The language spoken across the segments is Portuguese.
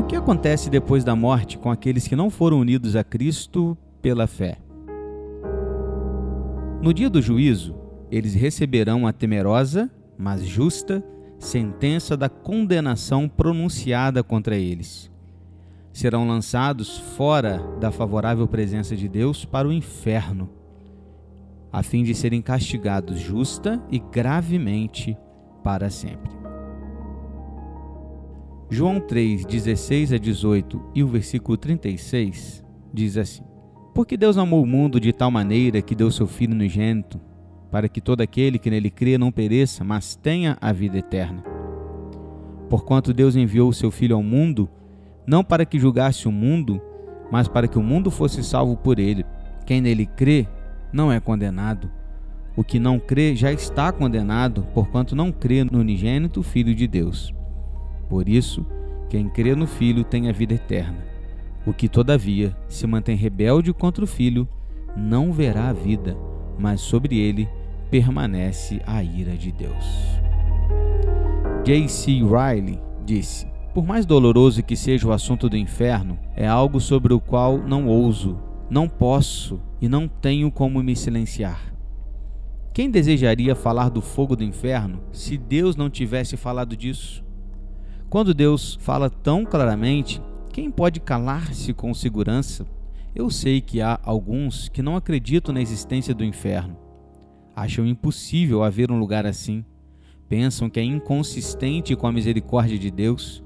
O que acontece depois da morte com aqueles que não foram unidos a Cristo pela fé? No dia do juízo, eles receberão a temerosa, mas justa, sentença da condenação pronunciada contra eles. Serão lançados fora da favorável presença de Deus para o inferno, a fim de serem castigados justa e gravemente para sempre. João 3, 16 a 18 e o versículo 36 diz assim: Porque Deus amou o mundo de tal maneira que deu seu Filho unigênito, para que todo aquele que nele crê não pereça, mas tenha a vida eterna. Porquanto Deus enviou o seu Filho ao mundo, não para que julgasse o mundo, mas para que o mundo fosse salvo por ele. Quem nele crê não é condenado. O que não crê já está condenado, porquanto não crê no unigênito Filho de Deus. Por isso, quem crê no Filho tem a vida eterna. O que, todavia, se mantém rebelde contra o Filho, não verá a vida, mas sobre ele permanece a ira de Deus. J.C. Riley disse: Por mais doloroso que seja o assunto do inferno, é algo sobre o qual não ouso, não posso e não tenho como me silenciar. Quem desejaria falar do fogo do inferno se Deus não tivesse falado disso? Quando Deus fala tão claramente, quem pode calar-se com segurança? Eu sei que há alguns que não acreditam na existência do inferno. Acham impossível haver um lugar assim. Pensam que é inconsistente com a misericórdia de Deus.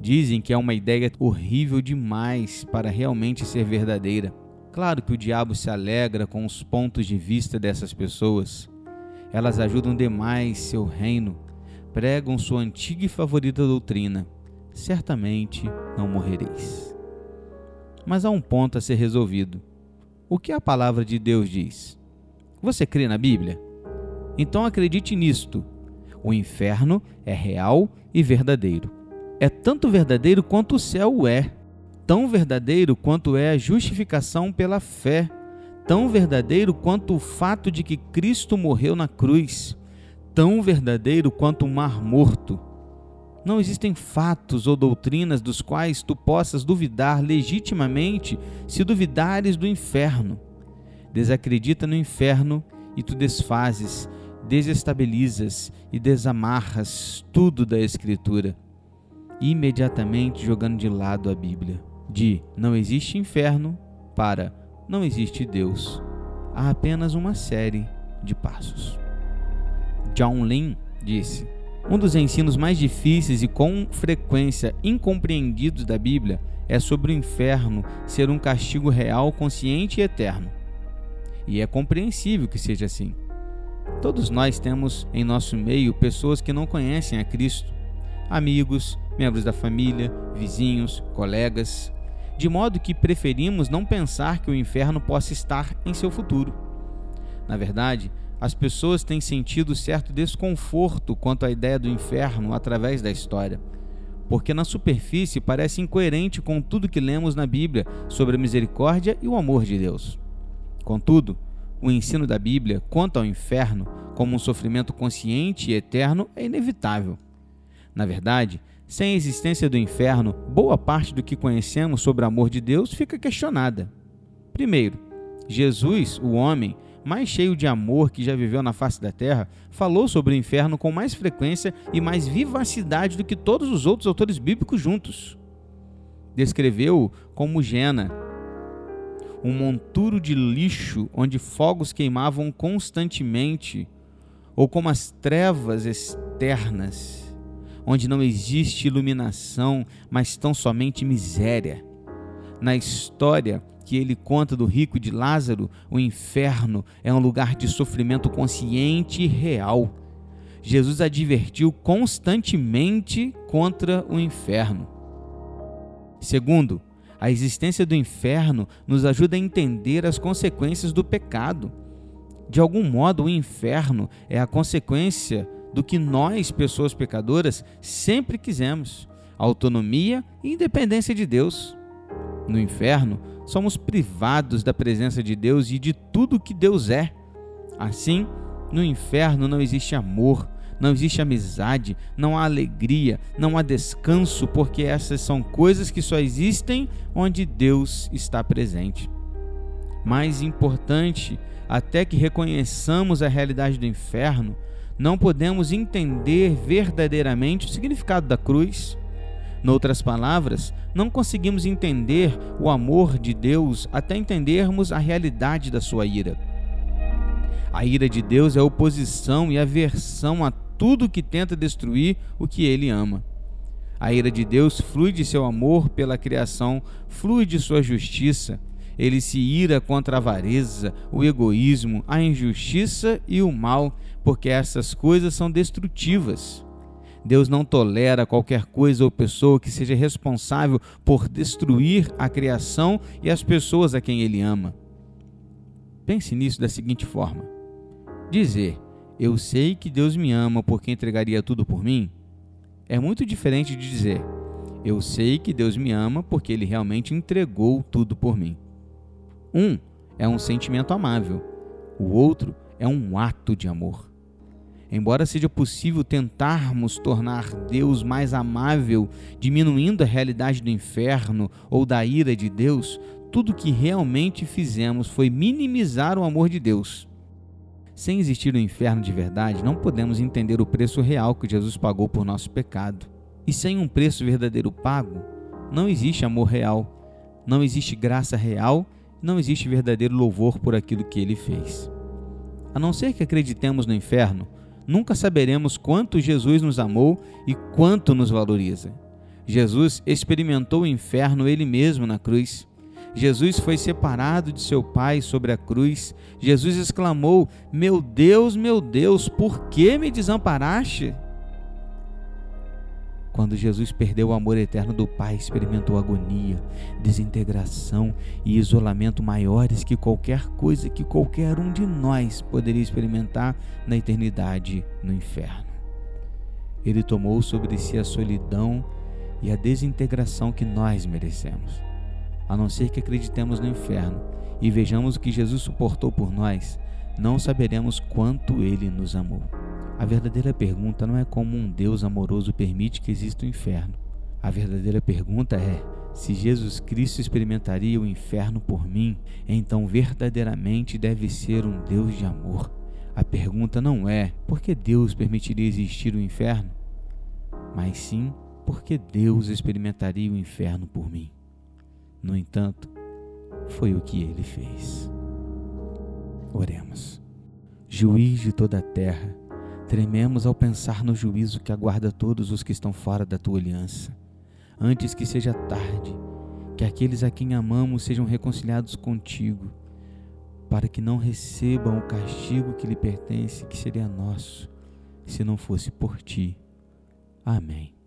Dizem que é uma ideia horrível demais para realmente ser verdadeira. Claro que o diabo se alegra com os pontos de vista dessas pessoas. Elas ajudam demais seu reino pregam sua antiga e favorita doutrina: certamente não morrereis. Mas há um ponto a ser resolvido. O que a palavra de Deus diz? Você crê na Bíblia? Então acredite nisto. O inferno é real e verdadeiro. É tanto verdadeiro quanto o céu é, tão verdadeiro quanto é a justificação pela fé, tão verdadeiro quanto o fato de que Cristo morreu na cruz, tão verdadeiro quanto o mar morto. Não existem fatos ou doutrinas dos quais tu possas duvidar legitimamente se duvidares do inferno. Desacredita no inferno e tu desfazes, desestabilizas e desamarras tudo da Escritura, imediatamente jogando de lado a Bíblia. De não existe inferno para não existe Deus. Há apenas uma série de passos. John Lin disse: Um dos ensinos mais difíceis e com frequência incompreendidos da Bíblia é sobre o inferno ser um castigo real, consciente e eterno. E é compreensível que seja assim. Todos nós temos em nosso meio pessoas que não conhecem a Cristo, amigos, membros da família, vizinhos, colegas, de modo que preferimos não pensar que o inferno possa estar em seu futuro. Na verdade, as pessoas têm sentido certo desconforto quanto à ideia do inferno através da história, porque na superfície parece incoerente com tudo que lemos na Bíblia sobre a misericórdia e o amor de Deus. Contudo, o ensino da Bíblia quanto ao inferno como um sofrimento consciente e eterno é inevitável. Na verdade, sem a existência do inferno, boa parte do que conhecemos sobre o amor de Deus fica questionada. Primeiro, Jesus, o homem, mais cheio de amor que já viveu na face da terra, falou sobre o inferno com mais frequência e mais vivacidade do que todos os outros autores bíblicos juntos. Descreveu como Gena, um monturo de lixo onde fogos queimavam constantemente, ou como as trevas externas, onde não existe iluminação, mas tão somente miséria. Na história, que ele conta do rico de Lázaro, o inferno é um lugar de sofrimento consciente e real. Jesus advertiu constantemente contra o inferno. Segundo, a existência do inferno nos ajuda a entender as consequências do pecado. De algum modo, o inferno é a consequência do que nós, pessoas pecadoras, sempre quisemos: autonomia e independência de Deus. No inferno, somos privados da presença de Deus e de tudo que Deus é. Assim, no inferno não existe amor, não existe amizade, não há alegria, não há descanso, porque essas são coisas que só existem onde Deus está presente. Mais importante, até que reconheçamos a realidade do inferno, não podemos entender verdadeiramente o significado da cruz. Noutras palavras, não conseguimos entender o amor de Deus até entendermos a realidade da sua ira. A ira de Deus é oposição e aversão a tudo que tenta destruir o que ele ama. A ira de Deus flui de seu amor pela criação, flui de sua justiça. Ele se ira contra a avareza, o egoísmo, a injustiça e o mal, porque essas coisas são destrutivas. Deus não tolera qualquer coisa ou pessoa que seja responsável por destruir a criação e as pessoas a quem Ele ama. Pense nisso da seguinte forma: dizer eu sei que Deus me ama porque entregaria tudo por mim, é muito diferente de dizer eu sei que Deus me ama porque ele realmente entregou tudo por mim. Um é um sentimento amável, o outro é um ato de amor. Embora seja possível tentarmos tornar Deus mais amável, diminuindo a realidade do inferno ou da ira de Deus, tudo que realmente fizemos foi minimizar o amor de Deus. Sem existir o inferno de verdade, não podemos entender o preço real que Jesus pagou por nosso pecado. E sem um preço verdadeiro pago, não existe amor real, não existe graça real, não existe verdadeiro louvor por aquilo que ele fez. A não ser que acreditemos no inferno, nunca saberemos quanto Jesus nos amou e quanto nos valoriza. Jesus experimentou o inferno ele mesmo na cruz. Jesus foi separado de seu Pai sobre a cruz. Jesus exclamou: Meu Deus, meu Deus, por que me desamparaste? Quando Jesus perdeu o amor eterno do Pai, experimentou agonia, desintegração e isolamento maiores que qualquer coisa que qualquer um de nós poderia experimentar na eternidade no inferno. Ele tomou sobre si a solidão e a desintegração que nós merecemos a não ser que acreditemos no inferno e vejamos o que Jesus suportou por nós, não saberemos quanto ele nos amou. A verdadeira pergunta não é como um Deus amoroso permite que exista o inferno. A verdadeira pergunta é: se Jesus Cristo experimentaria o inferno por mim, então verdadeiramente deve ser um Deus de amor. A pergunta não é por que Deus permitiria existir o inferno, mas sim por que Deus experimentaria o inferno por mim. No entanto, foi o que ele fez. Oremos. Juiz de toda a terra, trememos ao pensar no juízo que aguarda todos os que estão fora da tua aliança. Antes que seja tarde, que aqueles a quem amamos sejam reconciliados contigo, para que não recebam o castigo que lhe pertence, que seria nosso, se não fosse por ti. Amém.